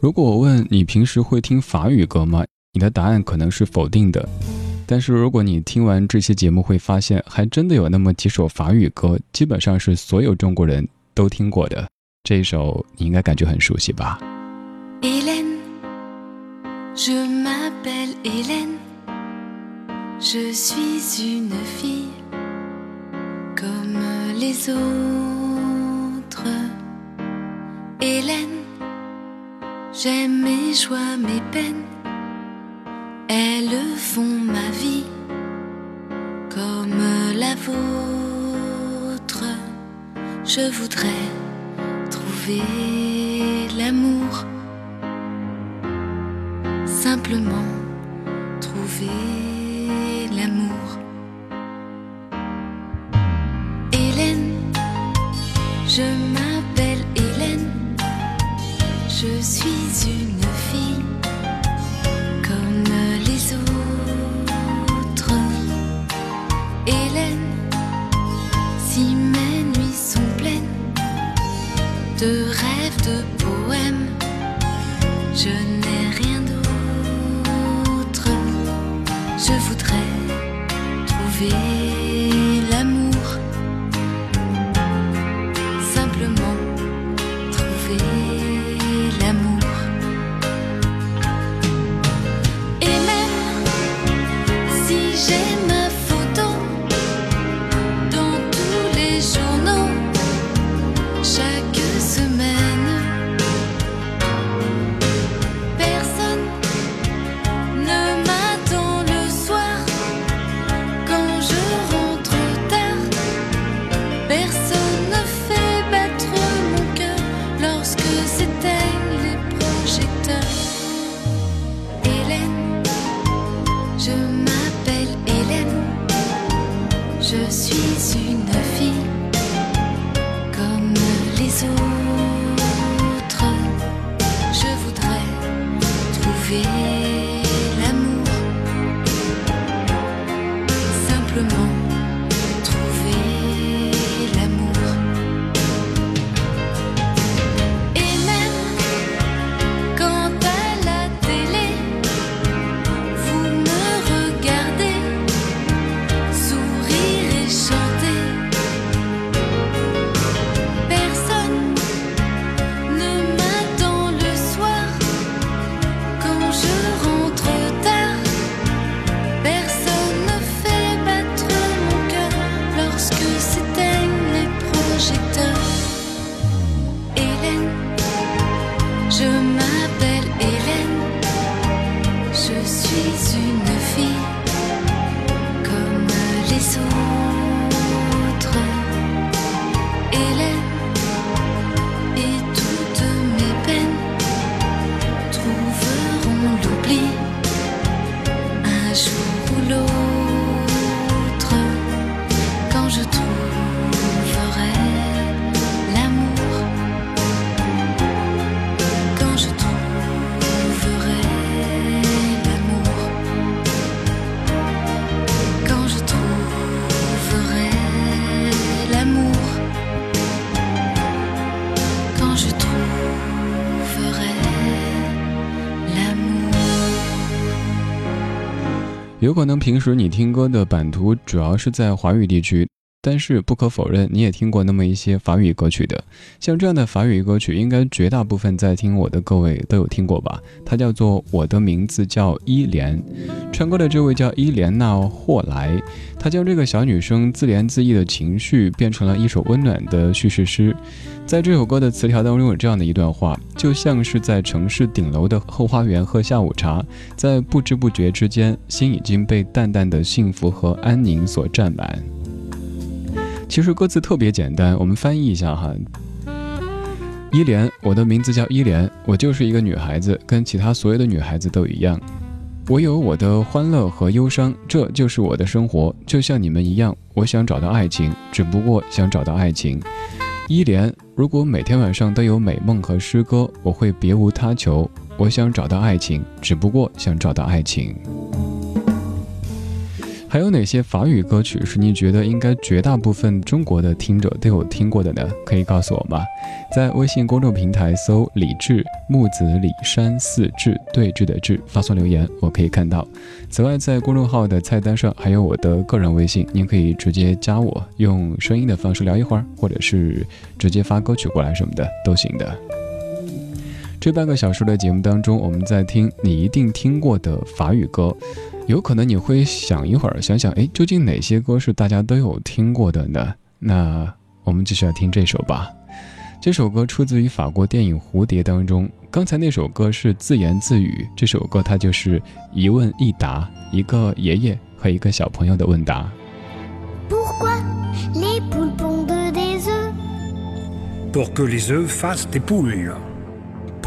如果我问你平时会听法语歌吗？你的答案可能是否定的。但是如果你听完这些节目，会发现还真的有那么几首法语歌，基本上是所有中国人都听过的。这一首你应该感觉很熟悉吧？Hélène, je m'appelle Hélène, je suis une fille comme les autres. J'aime mes joies, mes peines, elles font ma vie comme la vôtre. Je voudrais trouver l'amour, simplement trouver je m'appelle Hélène, je suis une 有可能平时你听歌的版图主要是在华语地区，但是不可否认，你也听过那么一些法语歌曲的。像这样的法语歌曲，应该绝大部分在听我的各位都有听过吧？它叫做《我的名字叫伊莲》，唱歌的这位叫伊莲娜·霍莱，她将这个小女生自怜自艾的情绪变成了一首温暖的叙事诗。在这首歌的词条当中有这样的一段话，就像是在城市顶楼的后花园喝下午茶，在不知不觉之间，心已经被淡淡的幸福和安宁所占满。其实歌词特别简单，我们翻译一下哈。伊莲，我的名字叫伊莲，我就是一个女孩子，跟其他所有的女孩子都一样。我有我的欢乐和忧伤，这就是我的生活，就像你们一样。我想找到爱情，只不过想找到爱情。伊莲，如果每天晚上都有美梦和诗歌，我会别无他求。我想找到爱情，只不过想找到爱情。还有哪些法语歌曲是您觉得应该绝大部分中国的听者都有听过的呢？可以告诉我吗？在微信公众平台搜“李志木子李山四志对峙的志”，发送留言，我可以看到。此外，在公众号的菜单上还有我的个人微信，您可以直接加我，用声音的方式聊一会儿，或者是直接发歌曲过来什么的都行的。这半个小时的节目当中，我们在听你一定听过的法语歌。有可能你会想一会儿，想想，哎，究竟哪些歌是大家都有听过的呢？那我们继续来听这首吧。这首歌出自于法国电影《蝴蝶》当中。刚才那首歌是自言自语，这首歌它就是一问一答，一个爷爷和一个小朋友的问答。Pourquoi les poules pondent des œufs pour que les œufs fassent des poules.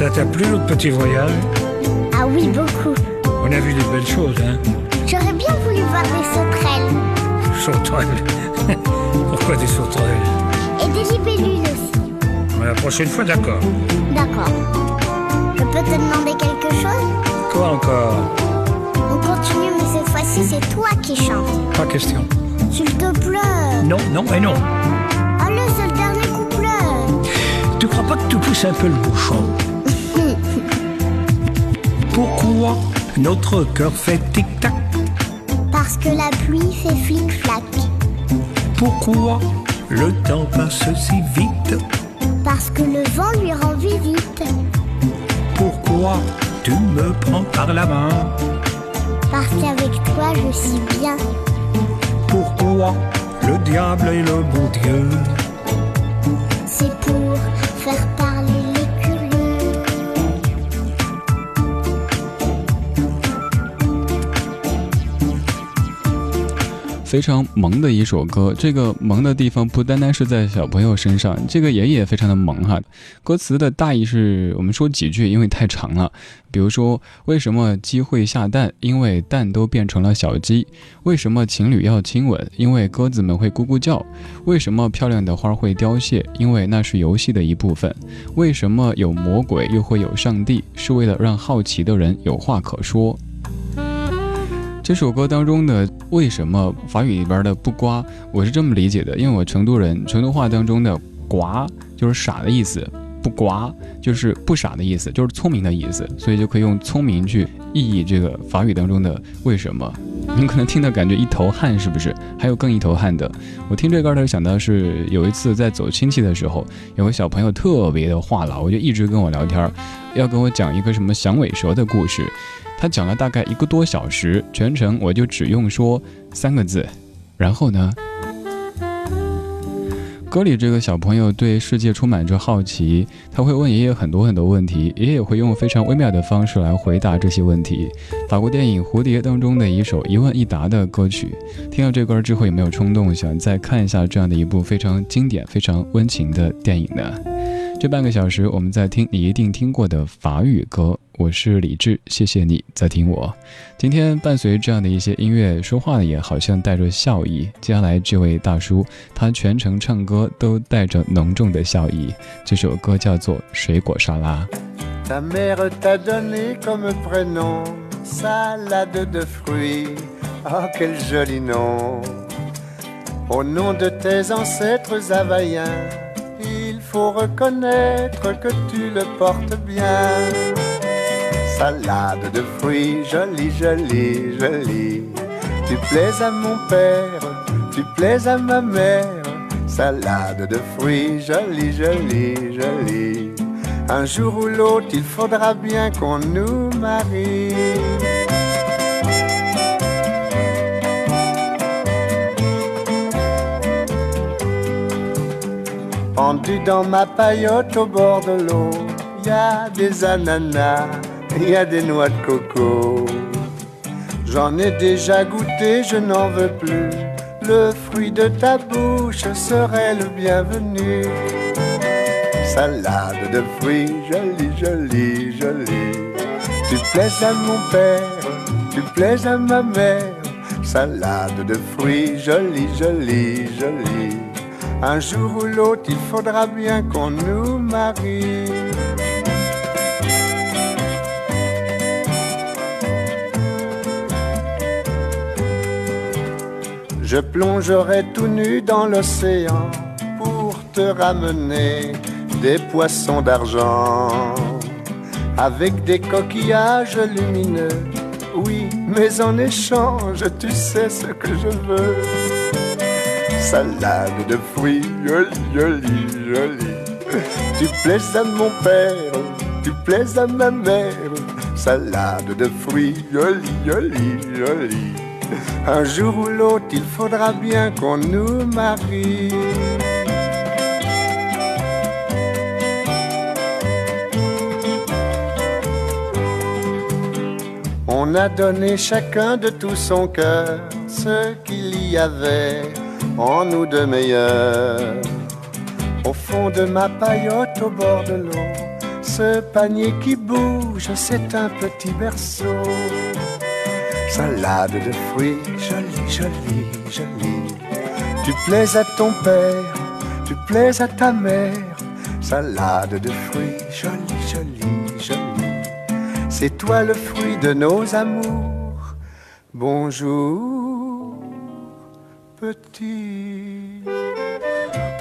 Ça t'a plu notre petit voyage Ah oui, beaucoup. On a vu des belles choses, hein J'aurais bien voulu voir des sauterelles Sauterelles. Pourquoi des sauterelles et des libellules aussi. La prochaine fois, d'accord. D'accord. Je peux te demander quelque chose Quoi encore On continue, mais cette fois-ci, c'est toi qui chantes. Pas question. S'il te plaît. Non, non et non. Allez, c'est le dernier couplet. Tu crois pas que tu pousses un peu le bouchon Pourquoi notre cœur fait tic-tac Parce que la pluie fait flic-flac. Pourquoi le temps passe si vite? Parce que le vent lui rend visite. Pourquoi tu me prends par la main? Parce qu'avec toi, je suis bien. Pourquoi le diable est le bon Dieu? 非常萌的一首歌，这个萌的地方不单单是在小朋友身上，这个爷爷也非常的萌哈。歌词的大意是我们说几句，因为太长了。比如说，为什么鸡会下蛋？因为蛋都变成了小鸡。为什么情侣要亲吻？因为鸽子们会咕咕叫。为什么漂亮的花会凋谢？因为那是游戏的一部分。为什么有魔鬼又会有上帝？是为了让好奇的人有话可说。这首歌当中的为什么法语里边的不瓜，我是这么理解的，因为我成都人，成都话当中的瓜就是傻的意思，不瓜就是不傻的意思，就是聪明的意思，所以就可以用聪明去意译这个法语当中的为什么。您可能听的感觉一头汗，是不是？还有更一头汗的。我听这歌的时候想到是有一次在走亲戚的时候，有个小朋友特别的话痨，我就一直跟我聊天，要跟我讲一个什么响尾蛇的故事。他讲了大概一个多小时，全程我就只用说三个字，然后呢？歌里这个小朋友对世界充满着好奇，他会问爷爷很多很多问题，爷爷会用非常微妙的方式来回答这些问题。法国电影《蝴蝶》当中的一首一问一答的歌曲，听到这歌之后有没有冲动想再看一下这样的一部非常经典、非常温情的电影呢？这半个小时我们在听你一定听过的法语歌我是李志谢谢你。在听我。今天伴随这样的一些音乐说话也好像带着笑意接下来这位大叔他全程唱歌都带着浓重的笑意这首歌叫做水果沙拉。Faut reconnaître que tu le portes bien. Salade de fruits, jolie, jolie, jolie. Tu plais à mon père, tu plais à ma mère. Salade de fruits, jolie, jolie, jolie. Un jour ou l'autre, il faudra bien qu'on nous marie. Pendu dans ma paillote au bord de l'eau, y a des ananas, y a des noix de coco. J'en ai déjà goûté, je n'en veux plus. Le fruit de ta bouche serait le bienvenu. Salade de fruits, jolie, jolie, jolie. Tu plais à mon père, tu plais à ma mère. Salade de fruits, jolie, jolie, jolie. Un jour ou l'autre, il faudra bien qu'on nous marie. Je plongerai tout nu dans l'océan pour te ramener des poissons d'argent avec des coquillages lumineux. Oui, mais en échange, tu sais ce que je veux. Salade de fruits, jolie, jolie, jolie. Tu plais à mon père, tu plais à ma mère. Salade de fruits, jolie, jolie, jolie. Un jour ou l'autre, il faudra bien qu'on nous marie. On a donné chacun de tout son cœur ce qu'il y avait en nous de meilleur. Au fond de ma paillote au bord de l'eau, ce panier qui bouge, c'est un petit berceau. Salade de fruits, jolie, jolie, jolie. Tu plais à ton père, tu plais à ta mère. Salade de fruits, jolie, jolie, jolie. C'est toi le fruit de nos amours. Bonjour, petit.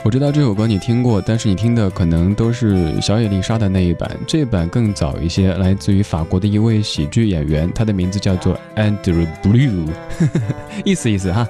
我知道这首歌你听过，但是你听的可能都是小野丽莎的那一版，这版更早一些，来自于法国的一位喜剧演员，他的名字叫做 Andrew Blue，意思意思哈。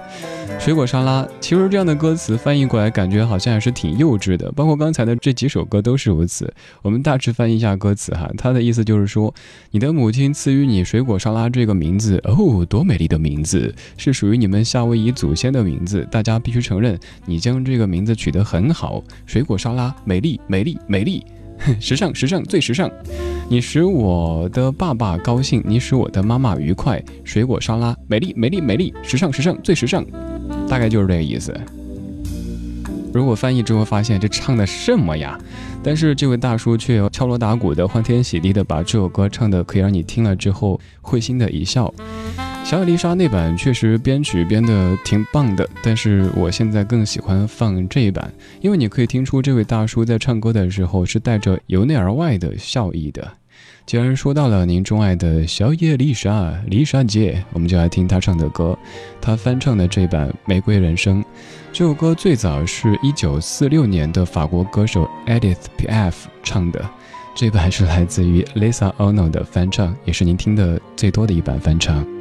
水果沙拉，其实这样的歌词翻译过来，感觉好像还是挺幼稚的。包括刚才的这几首歌都是如此。我们大致翻译一下歌词哈，它的意思就是说，你的母亲赐予你水果沙拉这个名字，哦，多美丽的名字，是属于你们夏威夷祖先的名字。大家必须承认，你将这个名字取得很好。水果沙拉，美丽，美丽，美丽，时尚，时尚，最时尚。你使我的爸爸高兴，你使我的妈妈愉快。水果沙拉，美丽，美丽，美丽，时尚，时尚，最时尚。大概就是这个意思。如果翻译之后发现这唱的什么呀？但是这位大叔却敲锣打鼓的、欢天喜地的把这首歌唱的，可以让你听了之后会心的一笑。小野丽莎那版确实编曲编的挺棒的，但是我现在更喜欢放这一版，因为你可以听出这位大叔在唱歌的时候是带着由内而外的笑意的。既然说到了您钟爱的小野丽莎，丽莎姐，我们就来听她唱的歌。她翻唱的这版《玫瑰人生》，这首歌最早是一九四六年的法国歌手 Edith p f 唱的，这版是来自于 Lisa Ono 的翻唱，也是您听的最多的一版翻唱。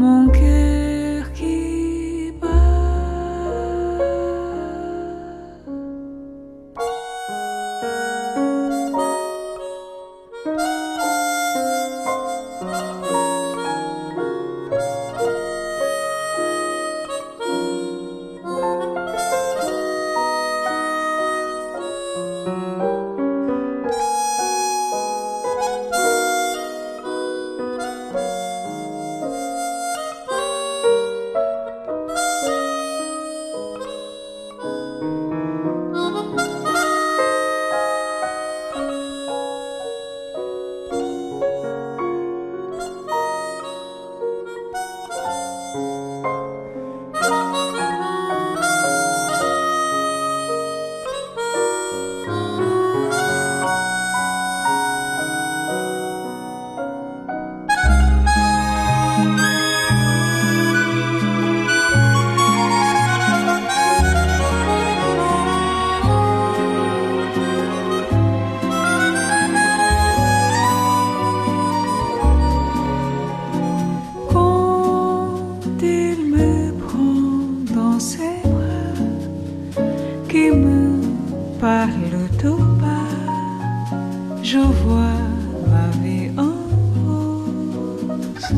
Mon cœur je vois la vie en rose.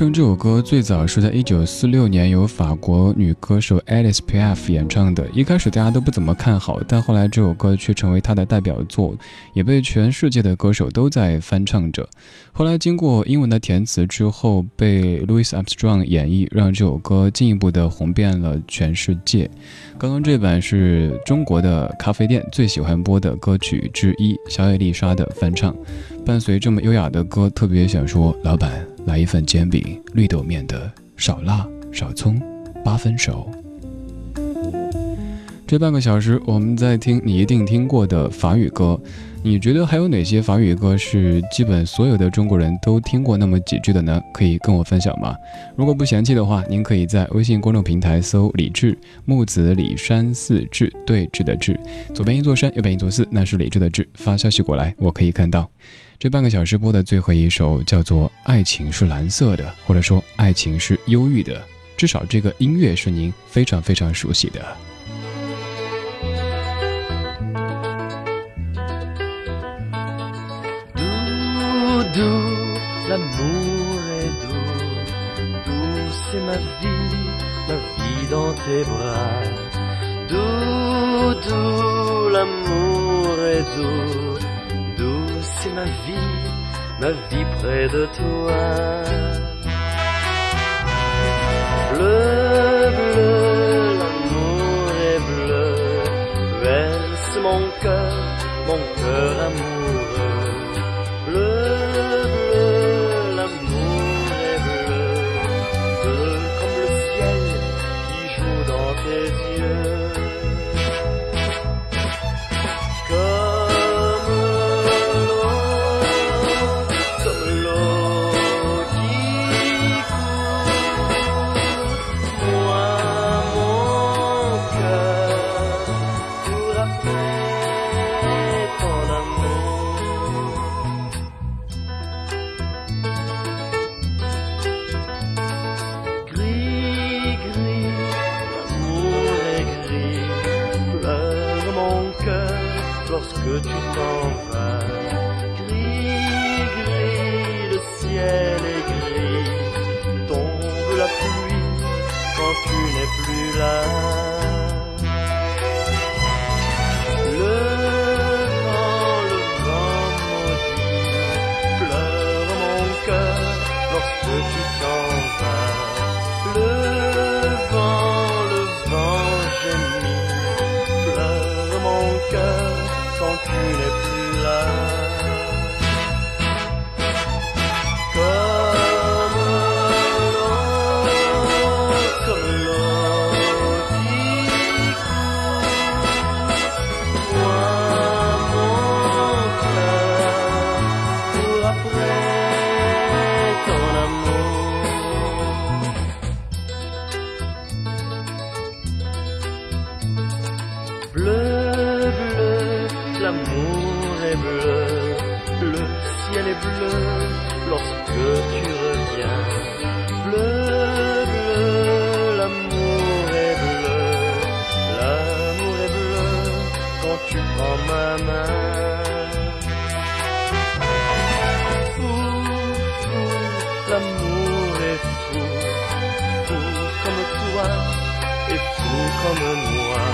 生》这首歌最早是在一九四六年由法国女歌手 Alice Piaf 演唱的。一开始大家都不怎么看好，但后来这首歌却成为她的代表作，也被全世界的歌手都在翻唱着。后来经过英文的填词之后，被 Louis Armstrong 演绎，让这首歌进一步的红遍了全世界。刚刚这版是中国的咖啡店最喜欢播的歌曲之一，小野丽莎的翻唱。伴随这么优雅的歌，特别想说，老板来一份煎饼，绿豆面的，少辣少葱，八分熟。这半个小时，我们在听你一定听过的法语歌。你觉得还有哪些法语歌是基本所有的中国人都听过那么几句的呢？可以跟我分享吗？如果不嫌弃的话，您可以在微信公众平台搜“李志木子李山寺志对峙的志”，左边一座山，右边一座寺，那是李志的志。发消息过来，我可以看到。这半个小时播的最后一首叫做《爱情是蓝色的》，或者说爱情是忧郁的，至少这个音乐是您非常非常熟悉的。Doux, l'amour est doux, douce est ma vie, ma vie dans tes bras. Doux, doux, l'amour est doux, douce est ma vie, ma vie près de toi. could you go. Bleu lorsque tu reviens. Bleu, bleu, l'amour est bleu, l'amour est bleu quand tu prends ma main. Fou, fou, l'amour est fou, fou comme toi et fou comme moi.